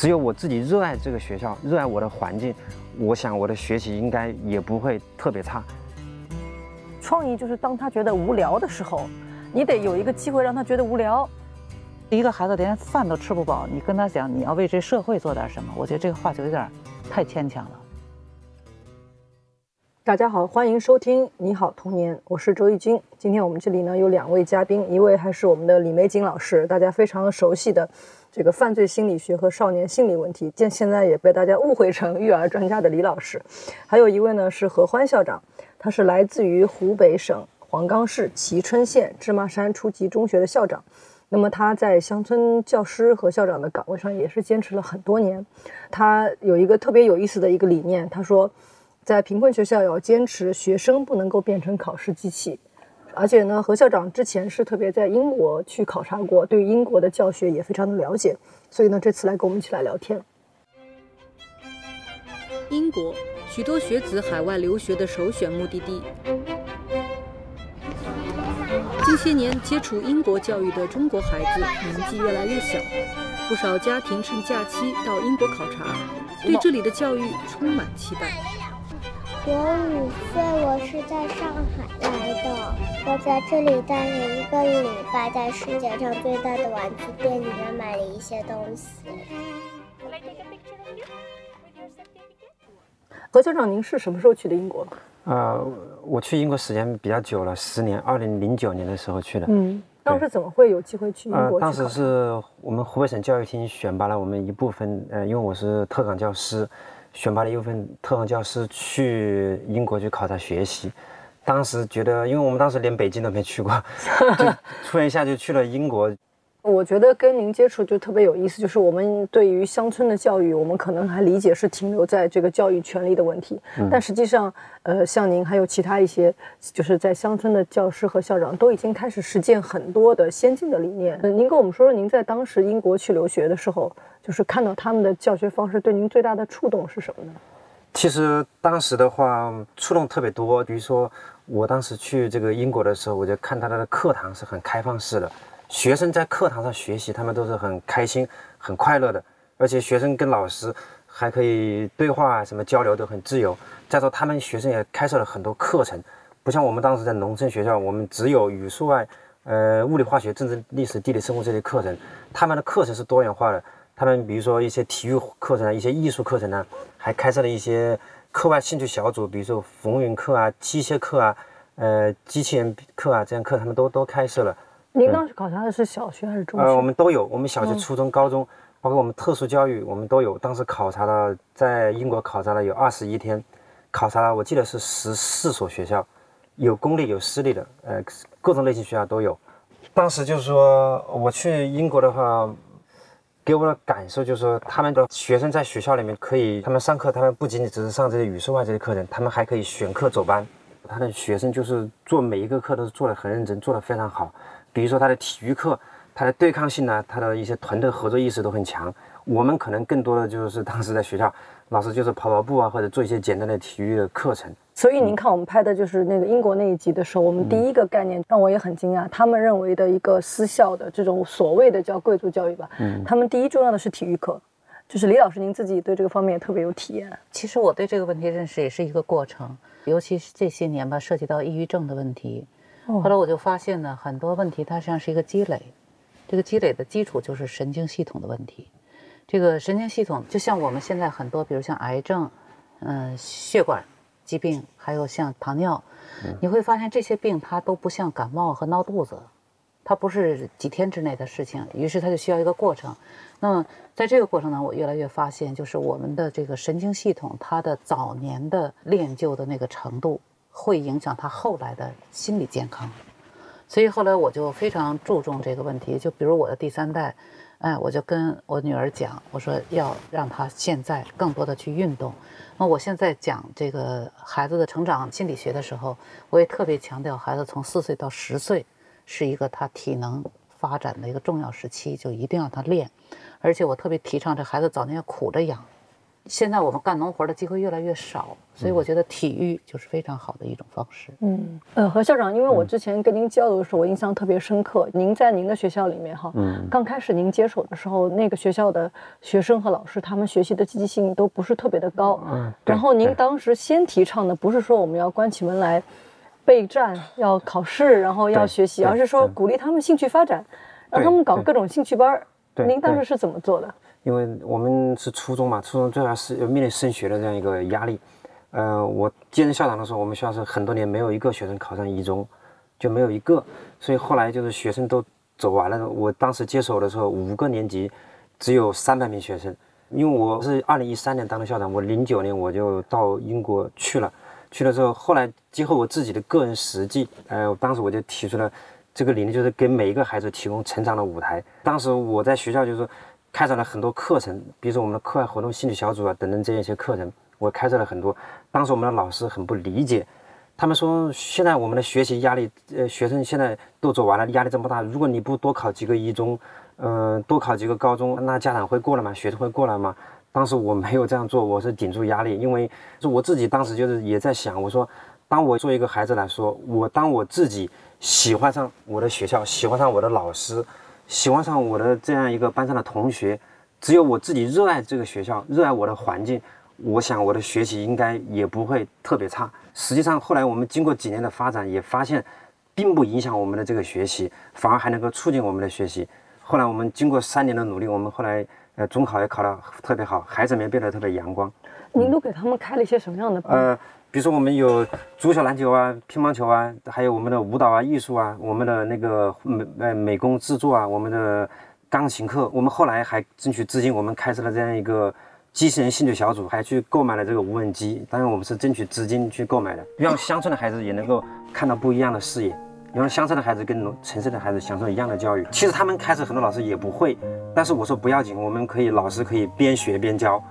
只有我自己热爱这个学校，热爱我的环境，我想我的学习应该也不会特别差。创意就是当他觉得无聊的时候，你得有一个机会让他觉得无聊。一个孩子连饭都吃不饱，你跟他讲你要为这社会做点什么，我觉得这个话就有点太牵强了。大家好，欢迎收听《你好童年》，我是周轶君。今天我们这里呢有两位嘉宾，一位还是我们的李玫瑾老师，大家非常熟悉的这个犯罪心理学和少年心理问题，现现在也被大家误会成育儿专家的李老师。还有一位呢是何欢校长，他是来自于湖北省黄冈市蕲春县芝麻山初级中学的校长。那么他在乡村教师和校长的岗位上也是坚持了很多年。他有一个特别有意思的一个理念，他说，在贫困学校要坚持学生不能够变成考试机器。而且呢，何校长之前是特别在英国去考察过，对英国的教学也非常的了解。所以呢，这次来跟我们一起来聊天。英国，许多学子海外留学的首选目的地。近些年接触英国教育的中国孩子年纪越来越小，不少家庭趁假期到英国考察，对这里的教育充满期待。我五岁，我是在上海来的，我在这里待了一个礼拜，在世界上最大的玩具店里面买了一些东西。何校长，您是什么时候去的英国？呃，我去英国时间比较久了，十年，二零零九年的时候去的。嗯，当时怎么会有机会去英国？呃，当时是我们湖北省教育厅选拔了我们一部分，呃，因为我是特岗教师，选拔了一部分特岗教师去英国去考察学习。当时觉得，因为我们当时连北京都没去过，就突然一下就去了英国。我觉得跟您接触就特别有意思，就是我们对于乡村的教育，我们可能还理解是停留在这个教育权利的问题，但实际上，呃，像您还有其他一些，就是在乡村的教师和校长都已经开始实践很多的先进的理念。您跟我们说说，您在当时英国去留学的时候，就是看到他们的教学方式，对您最大的触动是什么呢？其实当时的话，触动特别多。比如说，我当时去这个英国的时候，我就看他的课堂是很开放式的。学生在课堂上学习，他们都是很开心、很快乐的，而且学生跟老师还可以对话，什么交流都很自由。再说，他们学生也开设了很多课程，不像我们当时在农村学校，我们只有语数外，呃，物理、化学、政治、历史、地理、生物这些课程。他们的课程是多元化的，他们比如说一些体育课程啊，一些艺术课程呢，还开设了一些课外兴趣小组，比如说风云课啊、机械课啊、呃，机器人课啊，这样课他们都都开设了。您当时考察的是小学还是中学？呃，我们都有，我们小学、初中、高中，包括我们特殊教育，我们都有。当时考察了，在英国考察了有二十一天，考察了我记得是十四所学校，有公立有私立的，呃，各种类型学校都有。当时就是说，我去英国的话，给我的感受就是说，他们的学生在学校里面可以，他们上课，他们不仅仅只是上这些语数外这些课程，他们还可以选课走班。他的学生就是做每一个课都是做的很认真，做的非常好。比如说他的体育课，他的对抗性呢，他的一些团队合作意识都很强。我们可能更多的就是当时在学校，老师就是跑跑步啊，或者做一些简单的体育的课程。所以您看我们拍的就是那个英国那一集的时候，我们第一个概念让我也很惊讶，他们认为的一个私校的这种所谓的叫贵族教育吧，嗯，他们第一重要的是体育课。就是李老师，您自己对这个方面也特别有体验。其实我对这个问题认识也是一个过程，尤其是这些年吧，涉及到抑郁症的问题。后来我就发现呢，很多问题它实际上是一个积累，这个积累的基础就是神经系统的问题。这个神经系统就像我们现在很多，比如像癌症、嗯血管疾病，还有像糖尿，你会发现这些病它都不像感冒和闹肚子，它不是几天之内的事情，于是它就需要一个过程。那么在这个过程呢，我越来越发现，就是我们的这个神经系统它的早年的练就的那个程度。会影响他后来的心理健康，所以后来我就非常注重这个问题。就比如我的第三代，哎，我就跟我女儿讲，我说要让她现在更多的去运动。那我现在讲这个孩子的成长心理学的时候，我也特别强调，孩子从四岁到十岁是一个他体能发展的一个重要时期，就一定要他练。而且我特别提倡这孩子早年要苦着养。现在我们干农活的机会越来越少，所以我觉得体育就是非常好的一种方式。嗯，呃，何校长，因为我之前跟您交流的时候，我印象特别深刻。您在您的学校里面哈，嗯，刚开始您接手的时候，那个学校的学生和老师他们学习的积极性都不是特别的高。嗯，然后您当时先提倡的不是说我们要关起门来备战、要考试，然后要学习，而是说鼓励他们兴趣发展，让他们搞各种兴趣班儿。对，您当时是怎么做的？因为我们是初中嘛，初中最要是要面临升学的这样一个压力。呃，我接任校长的时候，我们学校是很多年没有一个学生考上一中，就没有一个。所以后来就是学生都走完了。我当时接手的时候，五个年级只有三百名学生。因为我是二零一三年当的校长，我零九年我就到英国去了。去了之后，后来结合我自己的个人实际，呃，当时我就提出了这个理念，就是给每一个孩子提供成长的舞台。当时我在学校就是说。开展了很多课程，比如说我们的课外活动、兴趣小组啊等等这样一些课程，我开设了很多。当时我们的老师很不理解，他们说现在我们的学习压力，呃，学生现在都走完了，压力这么大，如果你不多考几个一中，嗯，多考几个高中，那家长会过来吗？学生会过来吗？当时我没有这样做，我是顶住压力，因为是我自己当时就是也在想，我说，当我作为一个孩子来说，我当我自己喜欢上我的学校，喜欢上我的老师。喜欢上我的这样一个班上的同学，只有我自己热爱这个学校，热爱我的环境，我想我的学习应该也不会特别差。实际上，后来我们经过几年的发展，也发现，并不影响我们的这个学习，反而还能够促进我们的学习。后来我们经过三年的努力，我们后来呃中考也考得特别好，孩子们变得特别阳光。您都给他们开了一些什么样的班？呃。比如说，我们有足球、篮球啊，乒乓球啊，还有我们的舞蹈啊、艺术啊，我们的那个美呃美工制作啊，我们的钢琴课。我们后来还争取资金，我们开设了这样一个机器人兴趣小组，还去购买了这个无人机。当然，我们是争取资金去购买的，让乡村的孩子也能够看到不一样的视野，让乡村的孩子跟城市的孩子享受一样的教育。其实他们开始很多老师也不会，但是我说不要紧，我们可以老师可以边学边教。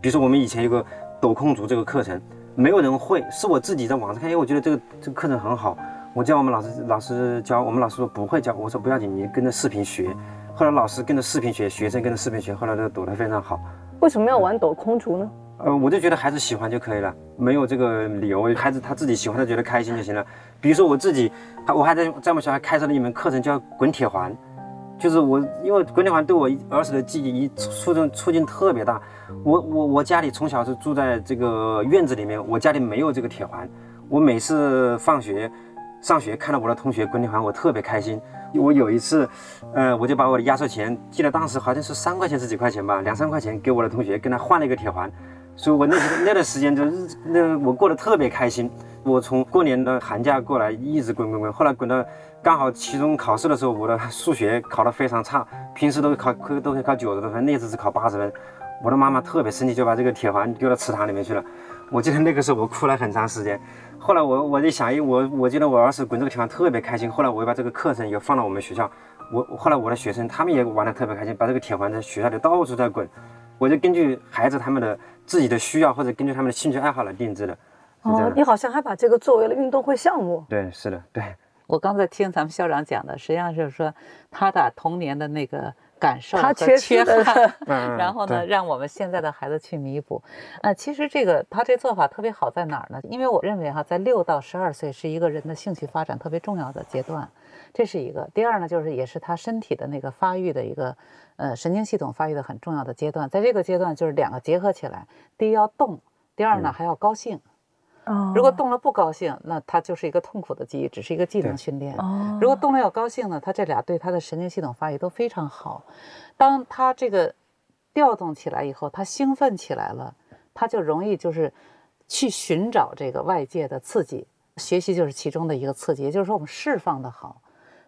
比如说，我们以前有个抖空竹这个课程。没有人会，是我自己在网上看，因为我觉得这个这个课程很好，我叫我们老师老师教，我们老师说不会教，我说不要紧，你跟着视频学。后来老师跟着视频学，学生跟着视频学，后来都躲得非常好。为什么要玩躲空竹呢？呃，我就觉得孩子喜欢就可以了，没有这个理由，孩子他自己喜欢，他觉得开心就行了。比如说我自己，我还在在我们学校开设了一门课程叫滚铁环。就是我，因为滚铁环对我儿时的记忆一促进促进特别大。我我我家里从小是住在这个院子里面，我家里没有这个铁环。我每次放学、上学看到我的同学滚铁环，我特别开心。我有一次，呃，我就把我的压岁钱，记得当时好像是三块钱是几块钱吧，两三块钱给我的同学，跟他换了一个铁环。所以我那那段时间就是那我过得特别开心。我从过年的寒假过来，一直滚滚滚，后来滚到刚好期中考试的时候，我的 数学考得非常差，平时都考可都可以考九十多分，那次是考八十分。我的妈妈特别生气，就把这个铁环丢到池塘里面去了。我记得那个时候我哭了很长时间。后来我我就想，我我记得我儿时滚这个铁环特别开心。后来我又把这个课程又放到我们学校，我后来我的学生他们也玩得特别开心，把这个铁环在学校里到处在滚。我就根据孩子他们的自己的需要或者根据他们的兴趣爱好来定制的。哦，你好像还把这个作为了运动会项目。对，是的，对。我刚才听咱们校长讲的，实际上就是说他的童年的那个感受和缺憾，然后呢，让我们现在的孩子去弥补。呃，其实这个他这做法特别好在哪儿呢？因为我认为哈，在六到十二岁是一个人的兴趣发展特别重要的阶段，这是一个。第二呢，就是也是他身体的那个发育的一个呃神经系统发育的很重要的阶段，在这个阶段就是两个结合起来，第一要动，第二呢还要高兴。如果动了不高兴，那他就是一个痛苦的记忆，只是一个技能训练。如果动了要高兴呢，他这俩对他的神经系统发育都非常好。当他这个调动起来以后，他兴奋起来了，他就容易就是去寻找这个外界的刺激，学习就是其中的一个刺激。也就是说，我们释放的好。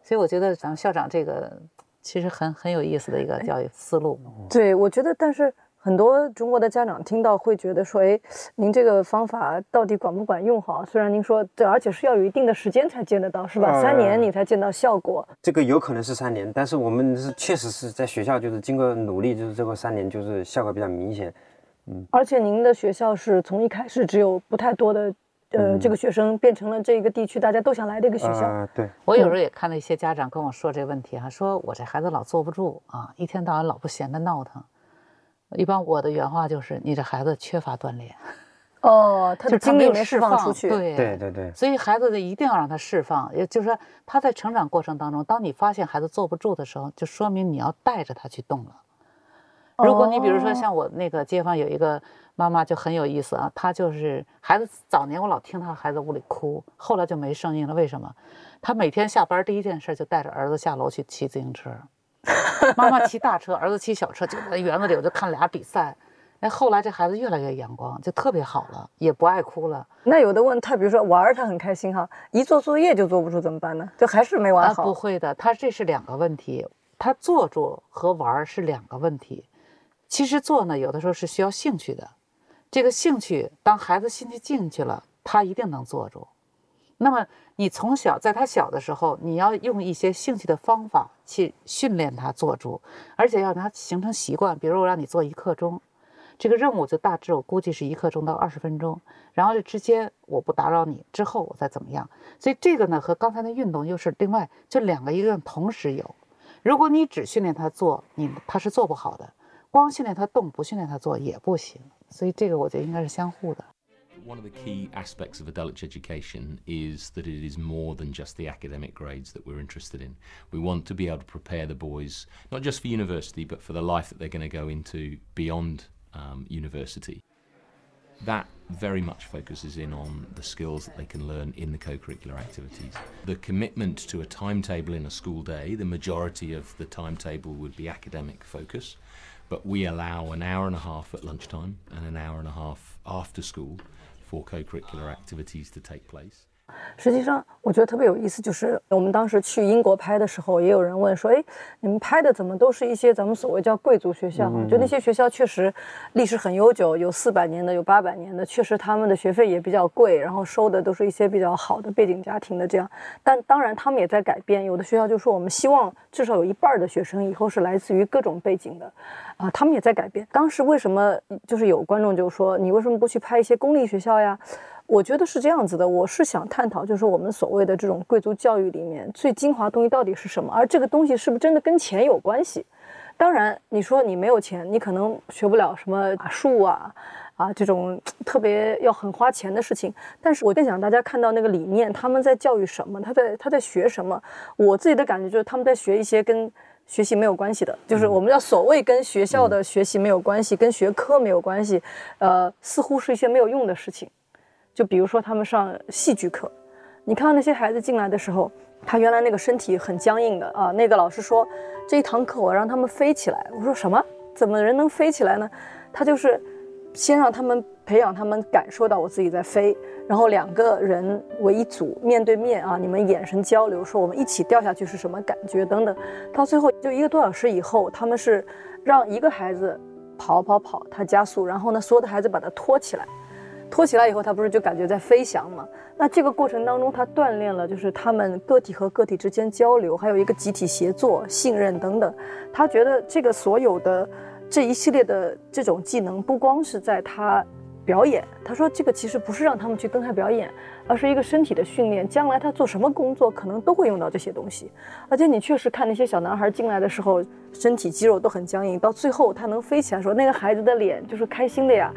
所以我觉得咱们校长这个其实很很有意思的一个教育思路。对，我觉得，但是。很多中国的家长听到会觉得说：“哎，您这个方法到底管不管用？好，虽然您说对，而且是要有一定的时间才见得到，是吧？三年你才见到效果。这个有可能是三年，但是我们是确实是在学校，就是经过努力，就是这个三年就是效果比较明显。嗯，而且您的学校是从一开始只有不太多的，呃，这个学生变成了这个地区大家都想来的一个学校。对，我有时候也看到一些家长跟我说这个问题哈，说我这孩子老坐不住啊，一天到晚老不闲的闹腾。一般我的原话就是，你这孩子缺乏锻炼，哦，他的 就他没有精力没释释放出去。对对对对，所以孩子的一定要让他释放，也就是说他在成长过程当中，当你发现孩子坐不住的时候，就说明你要带着他去动了。如果你比如说哦像我那个街坊有一个妈妈就很有意思啊，她就是孩子早年我老听她孩子屋里哭，后来就没声音了。为什么？她每天下班第一件事就带着儿子下楼去骑自行车，妈妈骑大车，儿子骑小车，就在园子里我就看俩比赛。哎，后来这孩子越来越阳光，就特别好了，也不爱哭了。那有的问他，比如说玩儿，他很开心哈，一做作业就坐不住怎么办呢？就还是没玩啊，好。不会的，他这是两个问题，他坐住和玩儿是两个问题。其实做呢，有的时候是需要兴趣的，这个兴趣，当孩子兴趣进去了，他一定能坐住。那么你从小在他小的时候，你要用一些兴趣的方法去训练他坐住，而且要让他形成习惯。比如我让你做一刻钟，这个任务就大致我估计是一刻钟到二十分钟，然后这之间我不打扰你，之后我再怎么样。所以这个呢和刚才的运动又是另外，就两个一个同时有。如果你只训练他做，你他是做不好的；光训练他动，不训练他做也不行。所以这个我觉得应该是相互的。One of the key aspects of adult education is that it is more than just the academic grades that we're interested in. We want to be able to prepare the boys, not just for university, but for the life that they're going to go into beyond um, university. That very much focuses in on the skills that they can learn in the co curricular activities. The commitment to a timetable in a school day, the majority of the timetable would be academic focus, but we allow an hour and a half at lunchtime and an hour and a half after school for co curricular activities to take place. 实际上，我觉得特别有意思，就是我们当时去英国拍的时候，也有人问说：“哎，你们拍的怎么都是一些咱们所谓叫贵族学校？就那些学校确实历史很悠久，有四百年的，有八百年的，确实他们的学费也比较贵，然后收的都是一些比较好的背景家庭的这样。但当然，他们也在改变。有的学校就说，我们希望至少有一半的学生以后是来自于各种背景的，啊，他们也在改变。当时为什么就是有观众就说，你为什么不去拍一些公立学校呀？我觉得是这样子的，我是想探讨，就是我们所谓的这种贵族教育里面最精华的东西到底是什么，而这个东西是不是真的跟钱有关系？当然，你说你没有钱，你可能学不了什么法术啊啊这种特别要很花钱的事情。但是我更想大家看到那个理念，他们在教育什么，他在他在学什么。我自己的感觉就是他们在学一些跟学习没有关系的，就是我们叫所谓跟学校的学习没有关系，跟学科没有关系，呃，似乎是一些没有用的事情。就比如说他们上戏剧课，你看到那些孩子进来的时候，他原来那个身体很僵硬的啊。那个老师说，这一堂课我让他们飞起来。我说什么？怎么人能飞起来呢？他就是先让他们培养他们感受到我自己在飞，然后两个人为一组面对面啊，你们眼神交流，说我们一起掉下去是什么感觉等等。到最后就一个多小时以后，他们是让一个孩子跑跑跑，他加速，然后呢，所有的孩子把他拖起来。托起来以后，他不是就感觉在飞翔嘛？那这个过程当中，他锻炼了就是他们个体和个体之间交流，还有一个集体协作、信任等等。他觉得这个所有的这一系列的这种技能，不光是在他表演，他说这个其实不是让他们去登台表演，而是一个身体的训练。将来他做什么工作，可能都会用到这些东西。而且你确实看那些小男孩进来的时候，身体肌肉都很僵硬，到最后他能飞起来的时候，那个孩子的脸就是开心的呀。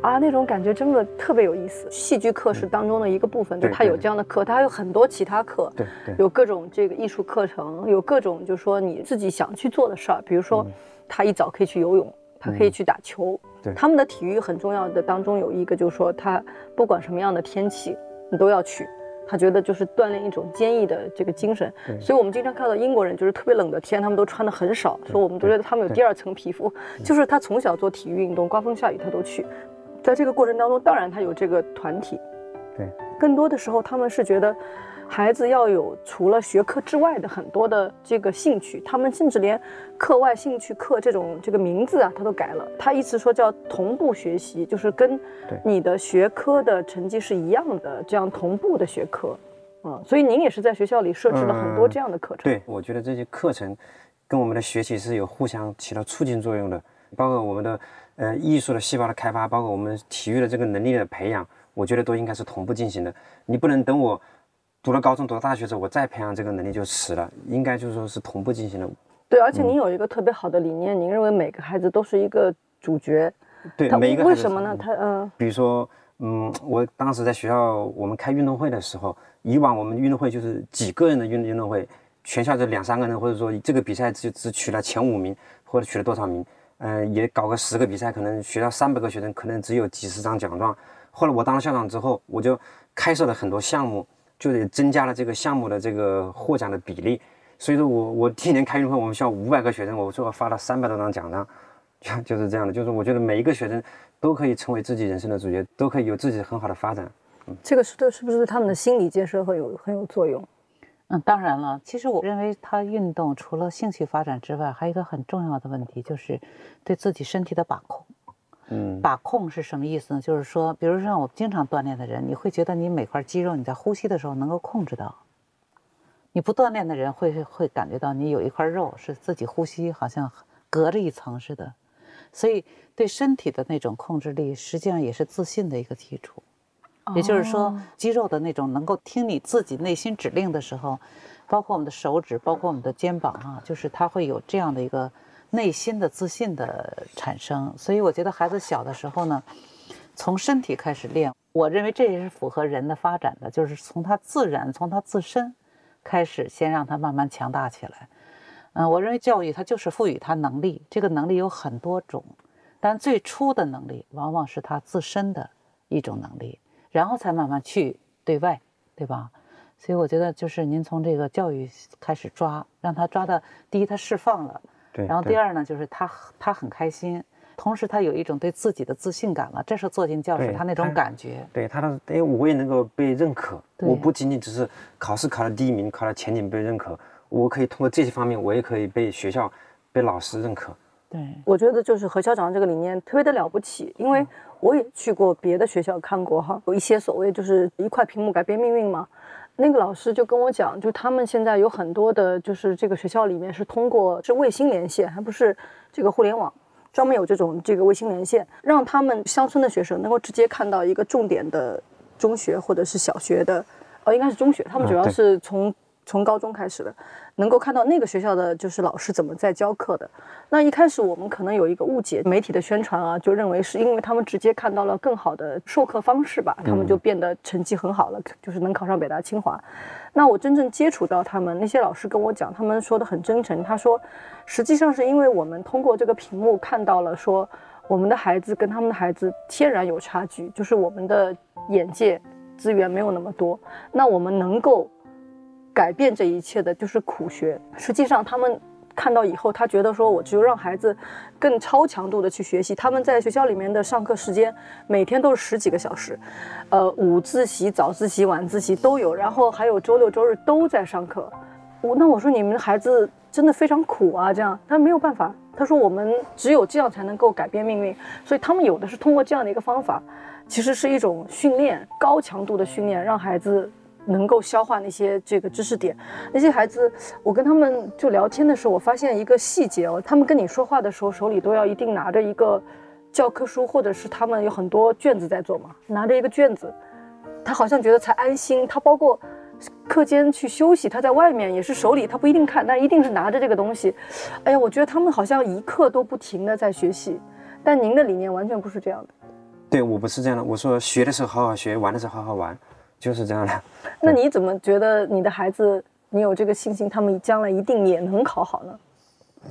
啊，那种感觉真的特别有意思。戏剧课是当中的一个部分，就对他有这样的课，他还有很多其他课，对对有各种这个艺术课程，有各种就是说你自己想去做的事儿，比如说他一早可以去游泳，他可以去打球。对。他们的体育很重要的当中有一个就是说他不管什么样的天气，你都要去。他觉得就是锻炼一种坚毅的这个精神，所以我们经常看到英国人就是特别冷的天，他们都穿的很少，说我们都觉得他们有第二层皮肤，就是他从小做体育运动，刮风下雨他都去。在这个过程当中，当然他有这个团体，对，更多的时候他们是觉得孩子要有除了学科之外的很多的这个兴趣，他们甚至连课外兴趣课这种这个名字啊，他都改了。他意思说叫同步学习，就是跟对你的学科的成绩是一样的，这样同步的学科。嗯，所以您也是在学校里设置了很多嗯这样的课程。对，我觉得这些课程跟我们的学习是有互相起到促进作用的，包括我们的呃艺术的细胞的开发，包括我们体育的这个能力的培养，我觉得都应该是同步进行的。你不能等我读了高中、读了大学之后，我再培养这个能力就迟了，应该就是说是同步进行的。对，而且您有一个特别好的理念，您认为每个孩子都是一个主角。对，他每一个孩子为什么呢？他嗯比如说，嗯，我当时在学校我们开运动会的时候，以往我们运动会就是几个人的运运动会，全校就两三个人，或者说这个比赛只只取了前五名，或者取了多少名，嗯、也搞个十个比赛，可能学校三百个学生，可能只有几十张奖状。后来我当了校长之后，我就开设了很多项目，就得增加了这个项目的这个获奖的比例。所以说我我第一年开运动会，我们学校五百个学生，我最后发了三百多张奖章，就就是这样的。就是我觉得每一个学生都可以成为自己人生的主角，都可以有自己很好的发展。这个是对是不是对他们的心理建设会有很有作用？嗯，当然了，其实我认为他运动除了兴趣发展之外，还有一个很重要的问题，就是对自己身体的把控。嗯，把控是什么意思呢？就是说，比如像我经常锻炼的人，你会觉得你每块肌肉你在呼吸的时候能够控制到。你不锻炼的人会会感觉到你有一块肉是自己呼吸好像隔着一层似的，所以对身体的那种控制力，实际上也是自信的一个基础。也就是说，肌肉的那种能够听你自己内心指令的时候，包括我们的手指，包括我们的肩膀啊，就是它会有这样的一个内心的自信的产生。所以我觉得孩子小的时候呢，从身体开始练，我认为这也是符合人的发展的，就是从他自然，从他自身开始，先让他慢慢强大起来。嗯，我认为教育它就是赋予他能力，这个能力有很多种，但最初的能力往往是他自身的一种能力，然后才慢慢去对外，对吧？所以我觉得就是您从这个教育开始抓，让他抓的第一他释放了，对。然后第二呢就是他他很开心，同时他有一种对自己的自信感了，这是坐进教室他那种感觉。对他的，哎，我也能够被认可。我不仅仅只是考试考了第一名，考了前几被认可，我可以通过这些方面，我也可以被学校、被老师认可。对，我觉得就是何校长这个理念特别的了不起，因为我也去过别的学校看过哈，有一些所谓就是一块屏幕改变命运嘛。那个老师就跟我讲，就他们现在有很多的，就是这个学校里面是通过是卫星连线，还不是这个互联网，专门有这种这个卫星连线，让他们乡村的学生能够直接看到一个重点的中学或者是小学的，哦，应该是中学，他们主要是从从高中开始的，能够看到那个学校的就是老师怎么在教课的。那一开始我们可能有一个误解，媒体的宣传啊，就认为是因为他们直接看到了更好的授课方式吧，他们就变得成绩很好了，就是能考上北大清华。那我真正接触到他们那些老师跟我讲，他们说的很真诚，他说，实际上是因为我们通过这个屏幕看到了说。我们的孩子跟他们的孩子天然有差距，就是我们的眼界资源没有那么多，那我们能够改变这一切的就是苦学。实际上，他们看到以后，他觉得说，我只有让孩子更超强度的去学习。他们在学校里面的上课时间，每天都是十几个小时，呃，午自习、早自习、晚自习都有，然后还有周六周日都在上课。我那我说你们的孩子真的非常苦啊，这样他没有办法。他说我们只有这样才能够改变命运，所以他们有的是通过这样的一个方法，其实是一种训练，高强度的训练，让孩子能够消化那些这个知识点。那些孩子，我跟他们就聊天的时候，我发现一个细节哦，他们跟你说话的时候，手里都要一定拿着一个教科书，或者是他们有很多卷子在做嘛，拿着一个卷子，他好像觉得才安心。他包括课间去休息，他在外面也是手里，他不一定看，但一定是拿着这个东西。哎呀，我觉得他们好像一刻都不停的在学习，但您的理念完全不是这样的。对我不是这样的，我说学的时候好好学，玩的时候好好玩，就是这样的。那你怎么觉得你的孩子，你有这个信心，他们将来一定也能考好呢？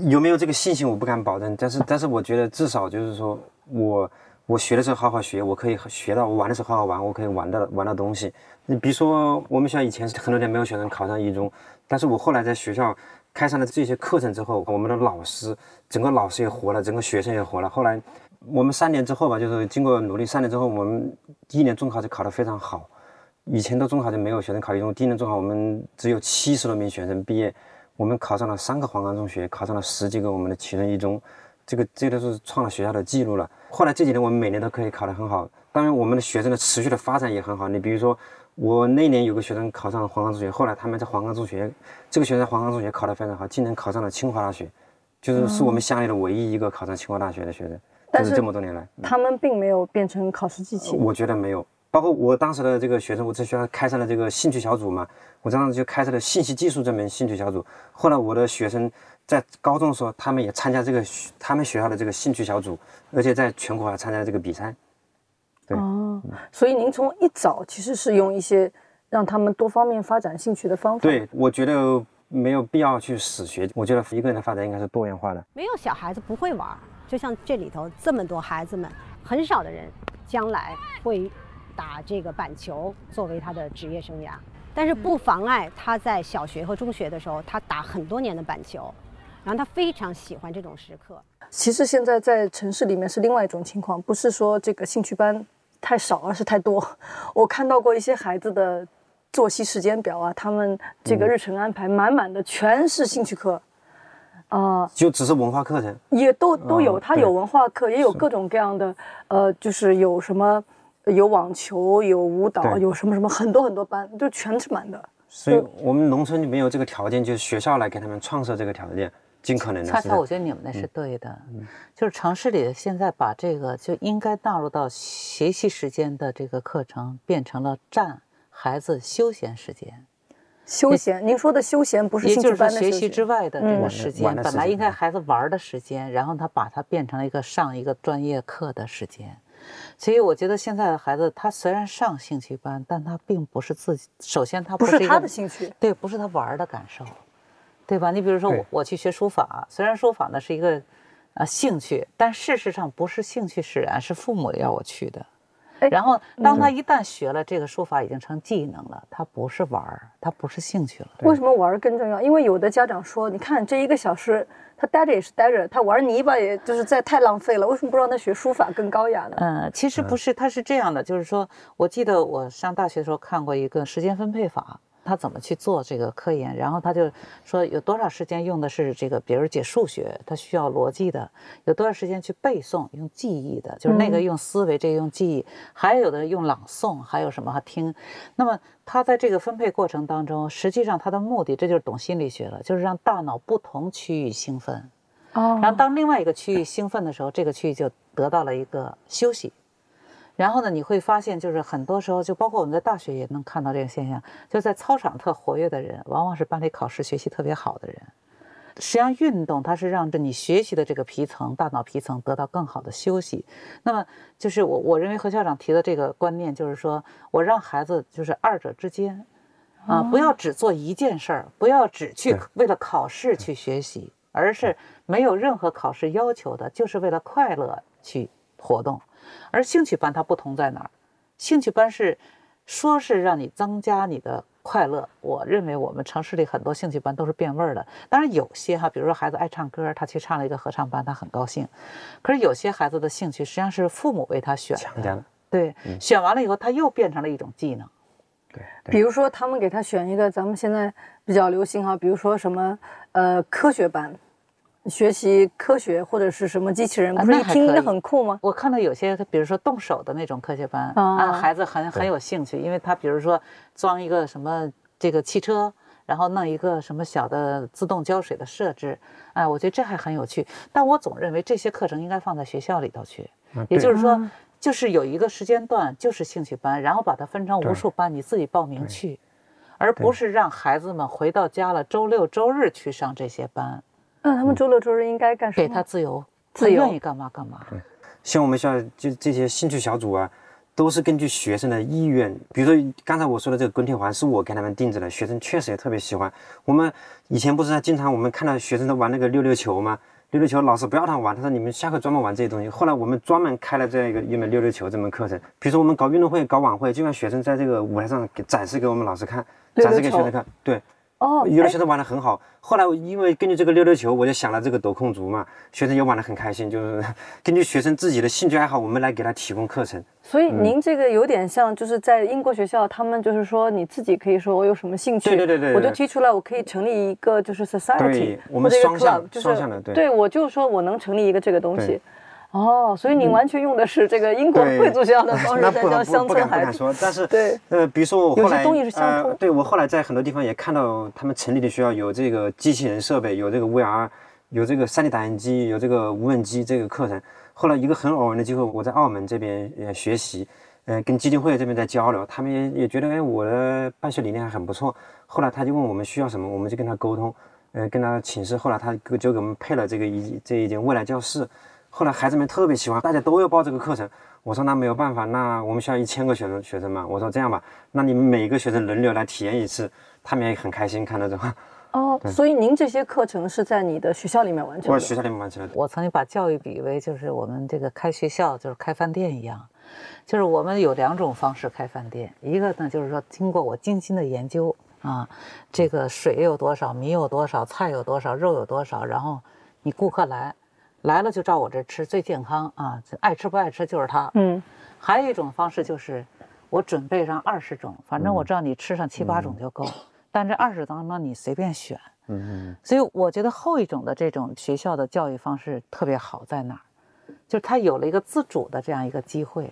有没有这个信心我不敢保证，但是但是我觉得至少就是说我我学的时候好好学，我可以学到；我玩的时候好好玩，我可以玩到玩到东西。你比如说我们学校以前是很多年没有学生考上一中，但是我后来在学校开上了这些课程之后，我们的老师整个老师也活了，整个学生也活了。后来我们三年之后吧，就是经过努力，三年之后我们第一年中考就考得非常好。以前的中考就没有学生考一中，第一年中考我们只有七十多名学生毕业，我们考上了三个黄冈中学，考上了十几个我们的启润一中，这个这都是创了学校的记录了。后来这几年我们每年都可以考得很好，当然我们的学生的持续的发展也很好。你比如说，我那年有个学生考上了黄冈中学，后来他们在黄冈中学，这个学生在黄冈中学考得非常好，今年考上了清华大学，就是是我们乡里的唯一一个考上清华大学的学生，但就是是这么多年来，他们并没有变成考试机器。我觉得没有。包括我当时的这个学生，我在学校开设了这个兴趣小组嘛，我当时就开设了信息技术这门兴趣小组。后来我的学生在高中的时候，他们也参加这个他们学校的这个兴趣小组，而且在全国还参加了这个比赛。对哦，所以您从一早其实是用一些让他们多方面发展兴趣的方法。对，我觉得没有必要去死学，我觉得一个人的发展应该是多元化的。没有小孩子不会玩，就像这里头这么多孩子们，很少的人将来会打这个板球作为他的职业生涯，但是不妨碍他在小学和中学的时候，他打很多年的板球，然后他非常喜欢这种时刻。其实现在在城市里面是另外一种情况，不是说这个兴趣班。太少，而是太多。我看到过一些孩子的作息时间表啊，他们这个日程安排满满的，全是兴趣课，啊，就只是文化课程，也都都有。他有文化课，也有各种各样的，呃，就是有什么有网球，有舞蹈，有什么什么很多很多班，就全是满的。所以我们农村就没有这个条件，就是学校来给他们创设这个条件。尽可能的，恰恰我觉得你们那是对的，就是城市里现在把这个就应该纳入到学习时间的这个课程，变成了占孩子休闲时间。休闲，您说的休闲不是也就是学习之外的这个时间，本来应该孩子玩的时间，然后他把它变成了一个上一个专业课的时间。所以我觉得现在的孩子，他虽然上兴趣班，但他并不是自己，首先他不是他的兴趣，对，不是他玩的感受。对吧？你比如说我，我去学书法，虽然书法呢是一个，呃，兴趣，但事实上不是兴趣使然，是父母要我去的。然后当他一旦学了这个书法，已经成技能了，他不是玩儿，他不是兴趣了。为什么玩儿更重要？因为有的家长说，你看这一个小时，他待着也是待着，他玩泥巴也就是在太浪费了。为什么不让他学书法更高雅呢？嗯，其实不是，他是这样的，就是说我记得我上大学的时候看过一个时间分配法。他怎么去做这个科研？然后他就说有多少时间用的是这个，比如解数学，他需要逻辑的；有多少时间去背诵，用记忆的，就是那个用思维，这个用记忆；还有的用朗诵，还有什么听。那么他在这个分配过程当中，实际上他的目的，这就是懂心理学了，就是让大脑不同区域兴奋。哦。然后当另外一个区域兴奋的时候，这个区域就得到了一个休息。然后呢，你会发现，就是很多时候，就包括我们在大学也能看到这个现象，就在操场特活跃的人，往往是班里考试学习特别好的人。实际上，运动它是让着你学习的这个皮层、大脑皮层得到更好的休息。那么，就是我我认为何校长提的这个观念，就是说我让孩子就是二者之间，啊，不要只做一件事儿，不要只去为了考试去学习，而是没有任何考试要求的，就是为了快乐去活动。而兴趣班它不同在哪儿？兴趣班是说是让你增加你的快乐。我认为我们城市里很多兴趣班都是变味儿的。当然有些哈，比如说孩子爱唱歌，他去上了一个合唱班，他很高兴。可是有些孩子的兴趣实际上是父母为他选的，对，选完了以后他又变成了一种技能。对，比如说他们给他选一个咱们现在比较流行哈，比如说什么呃科学班。学习科学或者是什么机器人，不是一听那很酷吗？我看到有些，比如说动手的那种科学班，啊，孩子很很有兴趣，因为他比如说装一个什么这个汽车，然后弄一个什么小的自动浇水的设置，哎，我觉得这还很有趣。但我总认为这些课程应该放在学校里头去，也就是说，就是有一个时间段就是兴趣班，然后把它分成无数班，你自己报名去，而不是让孩子们回到家了周六周日去上这些班。那他们周六周日应该干什么？给他自由，自由愿意干嘛干嘛。对，像我们学校就这些兴趣小组啊，都是根据学生的意愿。比如说刚才我说的这个滚铁环，是我给他们定制的，学生确实也特别喜欢。我们以前不是经常我们看到学生都玩那个溜溜球吗？溜溜球老师不要他玩，他说你们下课专门玩这些东西。后来我们专门开了这样一个一门溜溜球这门课程。比如说我们搞运动会、搞晚会，就让学生在这个舞台上给展示给我们老师看，展示给学生看。对。哦，有的学生玩的很好。后来因为根据这个溜溜球，我就想了这个抖空竹嘛，学生也玩的很开心。就是 根据学生自己的兴趣爱好，我们来给他提供课程。所以您这个有点像，就是在英国学校，他们就是说你自己可以说我有什么兴趣，对对对对，我就提出来，我可以成立一个就是 society，我们双向双向的，对，对我就说我能成立一个这个东西。哦，所以你完全用的是这个英国贵族学校的方式在教乡村孩子。但是对，呃，比如说我后来呃，对我后来在很多地方也看到他们城里的学校有这个机器人设备，有这个 VR，有这个 3D 打印机，有这个无人机这个课程。后来一个很偶然的机会，我在澳门这边呃学习，呃，跟基金会这边在交流，他们也也觉得，哎，我的办学理念还很不错。后来他就问我们需要什么，我们就跟他沟通，呃，跟他请示。后来他就给我们配了这个一这一间未来教室。后来孩子们特别喜欢，大家都要报这个课程。我说那没有办法，那我们需要一千个学生学生嘛。我说这样吧，那你们每个学生轮流来体验一次，他们也很开心看到这个。哦，所以您这些课程是在你的学校里面完成的？我学校里面完成的。我曾经把教育比为就是我们这个开学校就是开饭店一样。就是我们有两种方式开饭店，一个呢就是说经过我精心的研究啊，这个水有多少，米有多少，菜有多少，肉有多少，然后你顾客来，来了就照我这吃，最健康啊，爱吃不爱吃就是它。嗯，还有一种方式就是我准备上二十种，反正我知道你吃上七八种就够，但这二十当中你随便选。嗯嗯。所以我觉得后一种的这种学校的教育方式特别好在哪儿？就是他有了一个自主的这样一个机会。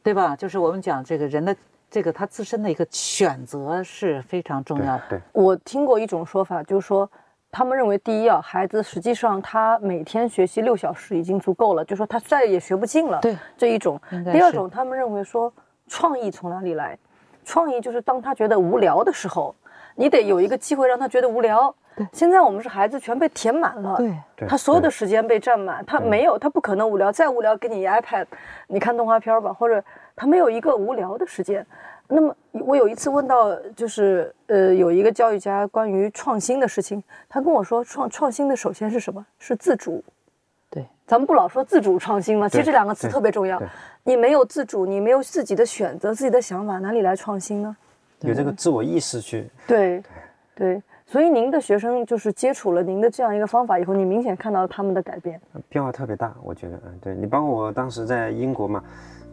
对吧？就是我们讲这个人的这个他自身的一个选择是非常重要的。对，我听过一种说法，就是说他们认为第一啊，孩子实际上他每天学习六小时已经足够了，就说他再也学不进了。对，这一种。第二种，他们认为说创意从哪里来？创意就是当他觉得无聊的时候，你得有一个机会让他觉得无聊。现在我们是孩子全被填满了，对，他所有的时间被占满，他没有，他不可能无聊，再无聊给你 iPad，你看动画片吧，或者他没有一个无聊的时间。那么我有一次问到，就是呃，有一个教育家关于创新的事情，他跟我说，创创新的首先是什么？是自主。对，咱们不老说自主创新吗？其实这两个词特别重要。你没有自主，你没有自己的选择、自己的想法，哪里来创新呢？有这个自我意识去。对，对。所以您的学生就是接触了您的这样一个方法以后，你明显看到他们的改变，变化特别大。我觉得，嗯，对你包括我当时在英国嘛，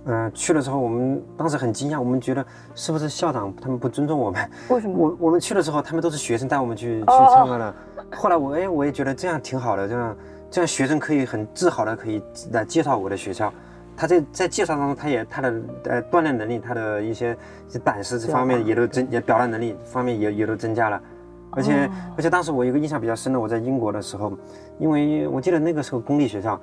嗯，去了之后，我们当时很惊讶，我们觉得是不是校长他们不尊重我们？为什么？我我们去了之后，他们都是学生带我们去去唱歌的。后来我哎，我也觉得这样挺好的，这样这样学生可以很自豪的可以来介绍我的学校。他在在介绍当中，他也他的呃锻炼能力，他的一些胆识这方面也都增，也表达能力方面也也都增加了。而且而且当时我有个印象比较深的，我在英国的时候，因为我记得那个时候公立学校，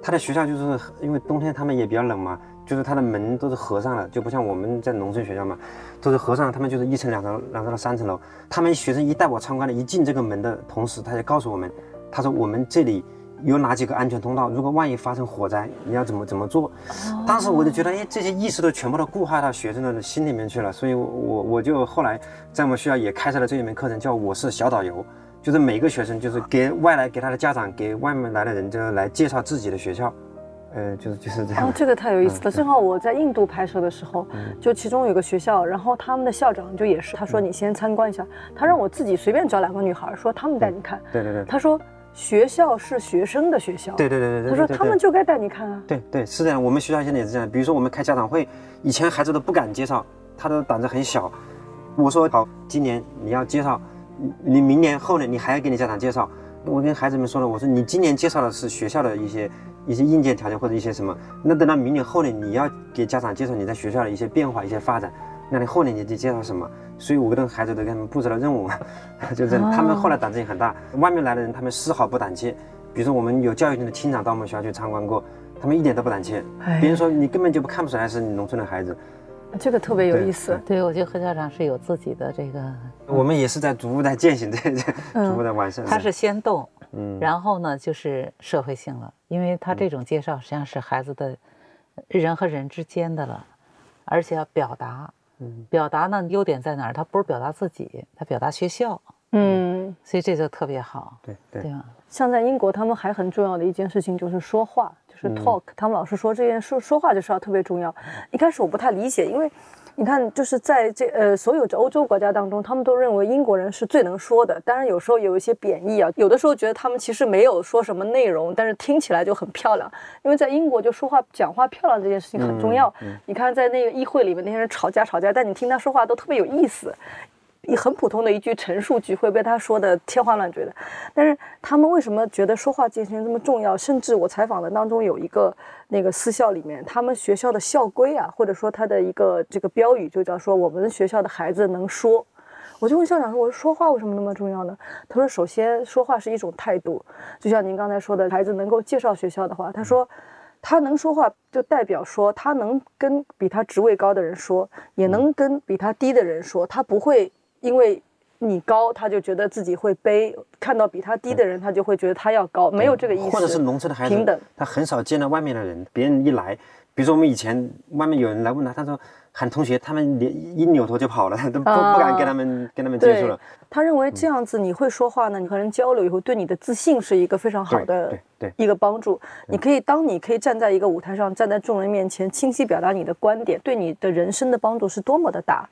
他的学校就是因为冬天他们也比较冷嘛，就是他的门都是合上的，就不像我们在农村学校嘛，都是合上，他们就是一层、两层、两层到三层楼。他们学生一带我参观的，一进这个门的同时，他就告诉我们，他说我们这里。有哪几个安全通道？如果万一发生火灾，你要怎么怎么做？当时我就觉得，哎，这些意识都全部都固化到学生的心里面去了。所以，我我就后来在我们学校也开设了这一门课程，叫“我是小导游”，就是每个学生就是给外来给他的家长，给外面来的人，就来介绍自己的学校。呃，就是就是这样。哦，这个太有意思了。正好我在印度拍摄的时候，就其中有个学校，然后他们的校长就也是，他说你先参观一下，他让我自己随便找两个女孩，说他们带你看。对对对。他说。学校是学生的学校，对对对对。他说他们就该带你看啊。对对，是这样。我们学校现在也是这样。比如说我们开家长会，以前孩子都不敢介绍，他的胆子很小。我说好，今年你要介绍，你明年后年你还要给你家长介绍。我跟孩子们说了，我说你今年介绍的是学校的一些一些硬件条件或者一些什么，那等到明年后年你要给家长介绍你在学校的一些变化、一些发展。那你后年你就介绍什么？所以我跟孩子都给他们布置了任务，就这样。他们后来胆子也很大。外面来的人，他们丝毫不胆怯。比如说，我们有教育局的厅长到我们学校去参观过，他们一点都不胆怯。别人说你根本就不看不出来是你农村的孩子，这个特别有意思。对，我觉得何校长是有自己的这个。我们也是在逐步在践行这这，逐步在完善。他是先动，嗯，然后呢就是社会性了，因为他这种介绍实际上是孩子的人和人之间的了，而且要表达。嗯表达呢，优点在哪儿？他不是表达自己，他表达学校。嗯，所以这就特别好。对对，对吧？像在英国，他们还很重要的一件事情就是说话，就是 talk。他们老师说这件说说话就是要特别重要。一开始我不太理解，因为。你看，就是在这呃所有欧洲国家当中，他们都认为英国人是最能说的。当然，有时候有一些贬义啊，有的时候觉得他们其实没有说什么内容，但是听起来就很漂亮。因为在英国，就说话讲话漂亮这件事情很重要。你看，在那个议会里面，那些人吵架吵架，但你听他说话都特别有意思。一很普通的一句陈述句会被他说的天花乱坠的，但是他们为什么觉得说话这件事情这么重要？甚至我采访的当中有一个那个私校里面，他们学校的校规啊，或者说他的一个这个标语就叫说我们学校的孩子能说。我就问校长说，我说说话为什么那么重要呢？他说，首先说话是一种态度，就像您刚才说的，孩子能够介绍学校的话，他说。他能说话，就代表说他能跟比他职位高的人说，也能跟比他低的人说，他不会因为你高，他就觉得自己会卑；看到比他低的人，他就会觉得他要高，没有这个意思。或者是农村的孩子，平等，他很少见到外面的人，别人一来，比如说我们以前外面有人来问他，他说喊同学，他们连一扭头就跑了，都不不敢跟他们跟他们接触了。他认为这样子你会说话呢，你和人交流以后，对你的自信是一个非常好的一个帮助。你可以当你可以站在一个舞台上，站在众人面前，清晰表达你的观点，对你的人生的帮助是多么的大。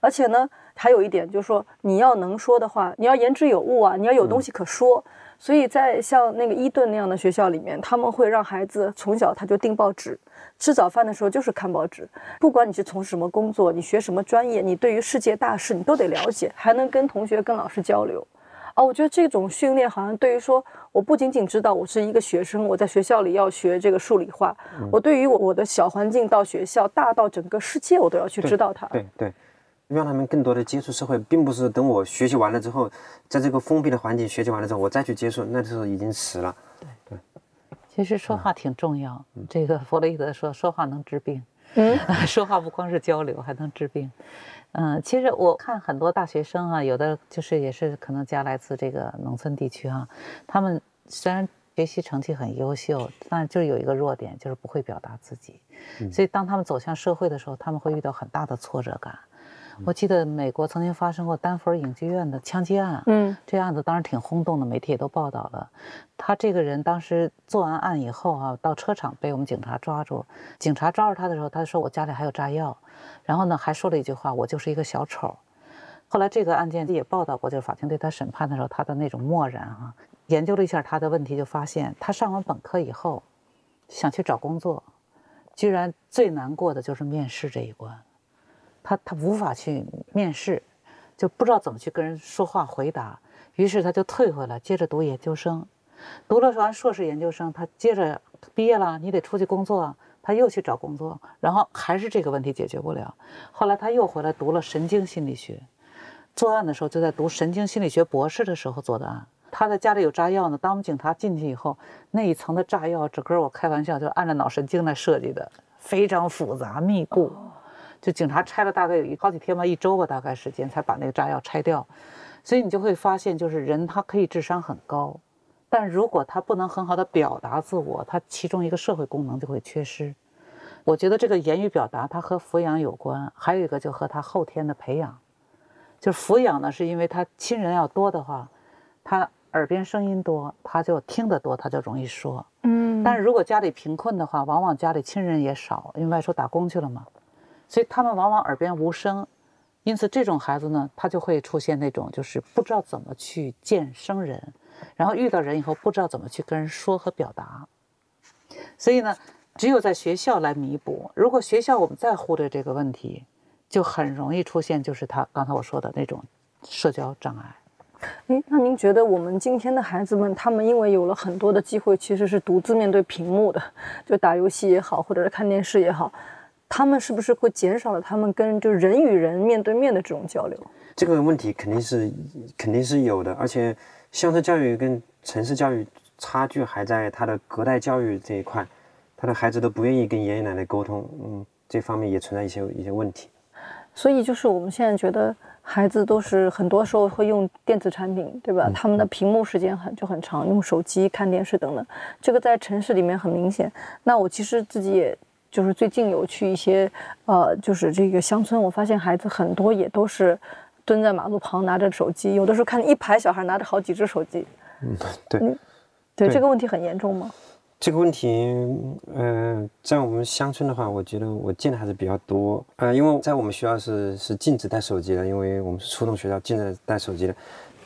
而且呢，还有一点就是说，你要能说的话，你要言之有物啊，你要有东西可说。所以在像那个伊顿那样的学校里面，他们会让孩子从小他就订报纸，吃早饭的时候就是看报纸。不管你是从事什么工作，你学什么专业，你对于世界大事你都得了解，还能跟同学、跟老师交流。啊，我觉得这种训练好像对于说，我不仅仅知道我是一个学生，我在学校里要学这个数理化，我对于我我的小环境到学校，大到整个世界，我都要去知道它。对对。让他们更多的接触社会，并不是等我学习完了之后，在这个封闭的环境学习完了之后，我再去接触，那就是已经迟了。对对，其实说话挺重要。这个弗洛伊德说，说话能治病。嗯，说话不光是交流，还能治病。嗯，其实我看很多大学生啊，有的就是也是可能家来自这个农村地区啊，他们虽然学习成绩很优秀，但就有一个弱点，就是不会表达自己。所以当他们走向社会的时候，他们会遇到很大的挫折感。我记得美国曾经发生过丹佛影剧院的枪击案，嗯，这案子当时挺轰动的，媒体也都报道了。他这个人当时做完案以后啊，到车场被我们警察抓住。警察抓住他的时候，他说我家里还有炸药，然后呢还说了一句话，我就是一个小丑。后来这个案件也报道过，就是法庭对他审判的时候，他的那种漠然啊，研究了一下他的问题，就发现他上完本科以后，想去找工作，居然最难过的就是面试这一关。他他无法去面试，就不知道怎么去跟人说话回答，于是他就退回来，接着读研究生，读了完硕士研究生，他接着毕业了，你得出去工作，他又去找工作，然后还是这个问题解决不了，后来他又回来读了神经心理学，作案的时候就在读神经心理学博士的时候做的案，他在家里有炸药呢，当我们警察进去以后，那一层的炸药整个我开玩笑就按照脑神经来设计的，非常复杂密布。就警察拆了大概有一好几天吧，一周吧，大概时间才把那个炸药拆掉，所以你就会发现，就是人他可以智商很高，但如果他不能很好的表达自我，他其中一个社会功能就会缺失。我觉得这个言语表达它和抚养有关，还有一个就和他后天的培养。就是抚养呢，是因为他亲人要多的话，他耳边声音多，他就听得多，他就容易说。嗯。但是如果家里贫困的话，往往家里亲人也少，因为外出打工去了嘛。所以他们往往耳边无声，因此这种孩子呢，他就会出现那种就是不知道怎么去见生人，然后遇到人以后不知道怎么去跟人说和表达。所以呢，只有在学校来弥补。如果学校我们再忽略这个问题，就很容易出现就是他刚才我说的那种社交障碍。哎，那您觉得我们今天的孩子们，他们因为有了很多的机会，其实是独自面对屏幕的，就打游戏也好，或者是看电视也好。他们是不是会减少了他们跟就人与人面对面的这种交流？这个问题肯定是肯定是有的，而且乡村教育跟城市教育差距还在他的隔代教育这一块，他的孩子都不愿意跟爷爷奶奶沟通，嗯，这方面也存在一些一些问题。所以就是我们现在觉得孩子都是很多时候会用电子产品，对吧？他们的屏幕时间很就很长，用手机看电视等等，这个在城市里面很明显。那我其实自己也。就是最近有去一些，呃，就是这个乡村，我发现孩子很多也都是蹲在马路旁拿着手机，有的时候看一排小孩拿着好几只手机。嗯，对，对，这个问题很严重吗？这个问题，嗯，在我们乡村的话，我觉得我见的还是比较多。呃，因为在我们学校是是禁止带手机的，因为我们是初中学校，禁止带手机的。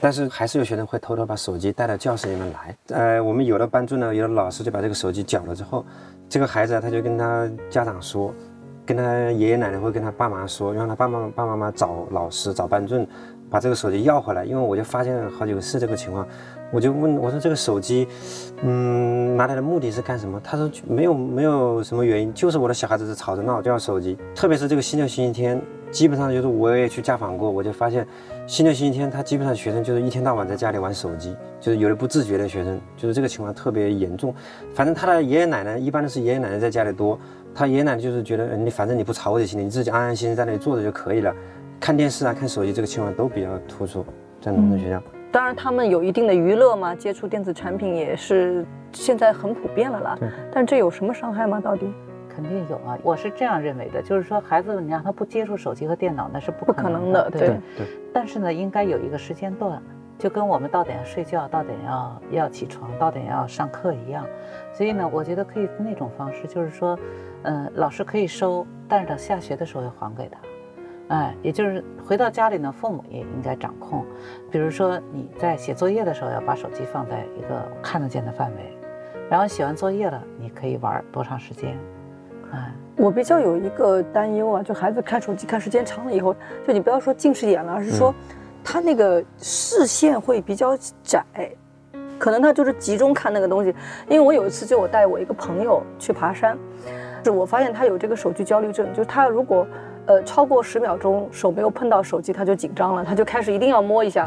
但是还是有学生会偷偷把手机带到教室里面来。呃，我们有的班主任呢、有的老师就把这个手机缴了之后。这个孩子，他就跟他家长说，跟他爷爷奶奶会跟他爸妈说，让他爸爸爸爸妈妈找老师找班主任，把这个手机要回来，因为我就发现好几个是这个情况，我就问我说这个手机，嗯，拿来的目的是干什么？他说没有没有什么原因，就是我的小孩子吵着闹就要手机，特别是这个星期六星期天，基本上就是我也去家访过，我就发现星期六星期天他基本上学生就是一天到晚在家里玩手机，就是有的不自觉的学生，就是这个情况特别严重。反正他的爷爷奶奶一般都是爷爷奶奶在家里多，他爷爷奶奶就是觉得你反正你不吵我就行了，你自己安安心心在那里坐着就可以了。看电视啊，看手机这个情况都比较突出，在农村学校。当然，他们有一定的娱乐嘛，接触电子产品也是现在很普遍了啦。但这有什么伤害吗？到底？肯定有啊，我是这样认为的，就是说孩子你让他不接触手机和电脑那是不不可能的，对对对。但是呢，应该有一个时间段，就跟我们到点睡觉，到点要要起床，到点要上课一样。所以呢，我觉得可以那种方式，就是说，嗯，老师可以收，但是等下学的时候要还给他。哎，也就是回到家里呢，父母也应该掌控。比如说你在写作业的时候，要把手机放在一个看得见的范围，然后写完作业了，你可以玩多长时间？哎，我比较有一个担忧啊，就孩子看手机看时间长了以后，就你不要说近视眼了，而是说他那个视线会比较窄，可能他就是集中看那个东西。因为我有一次就我带我一个朋友去爬山，是我发现他有这个手机焦虑症，就是他如果。呃，超过十秒钟手没有碰到手机，他就紧张了，他就开始一定要摸一下，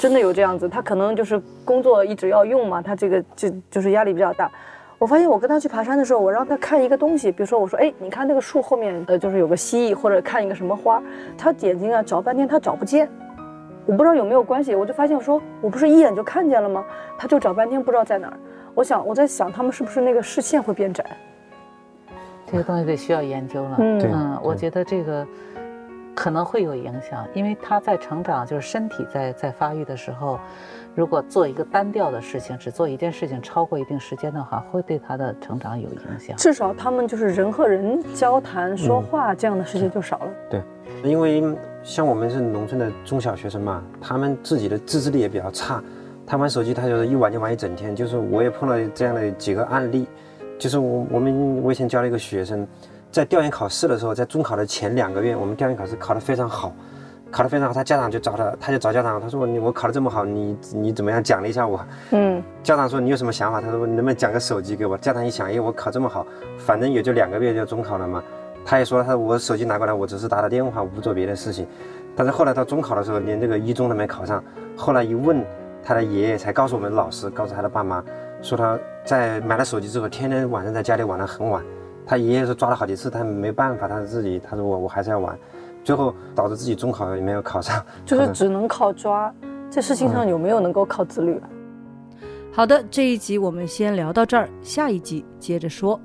真的有这样子。他可能就是工作一直要用嘛，他这个就就是压力比较大。我发现我跟他去爬山的时候，我让他看一个东西，比如说我说，哎，你看那个树后面，呃，就是有个蜥蜴，或者看一个什么花，他眼睛啊找半天他找不见，我不知道有没有关系，我就发现我说我不是一眼就看见了吗？他就找半天不知道在哪儿。我想我在想他们是不是那个视线会变窄。这个东西得需要研究了。嗯，我觉得这个可能会有影响，因为他在成长，就是身体在在发育的时候，如果做一个单调的事情，只做一件事情超过一定时间的话，会对他的成长有影响。至少他们就是人和人交谈、说话这样的事情就少了。对，因为像我们是农村的中小学生嘛，他们自己的自制力也比较差，他玩手机，他就是一玩就玩一整天。就是我也碰到这样的几个案例。就是我我们我以前教了一个学生，在调研考试的时候，在中考的前两个月，我们调研考试考得非常好，考得非常好，他家长就找他，他就找家长，他说你我考得这么好，你你怎么样奖励一下我？嗯，家长说你有什么想法？他说你能不能讲个手机给我？家长一想，哎，我考这么好，反正也就两个月就中考了嘛。他也说他我手机拿过来，我只是打打电话，我不做别的事情。但是后来到中考的时候，连这个一中都没考上。后来一问，他的爷爷才告诉我们老师，告诉他的爸妈。说他在买了手机之后，天天晚上在家里玩得很晚。他爷爷是抓了好几次，他没办法，他自己他说我我还是要玩，最后导致自己中考也没有考上，就是只能靠抓。这事情上有没有能够靠自律？好的，这一集我们先聊到这儿，下一集接着说。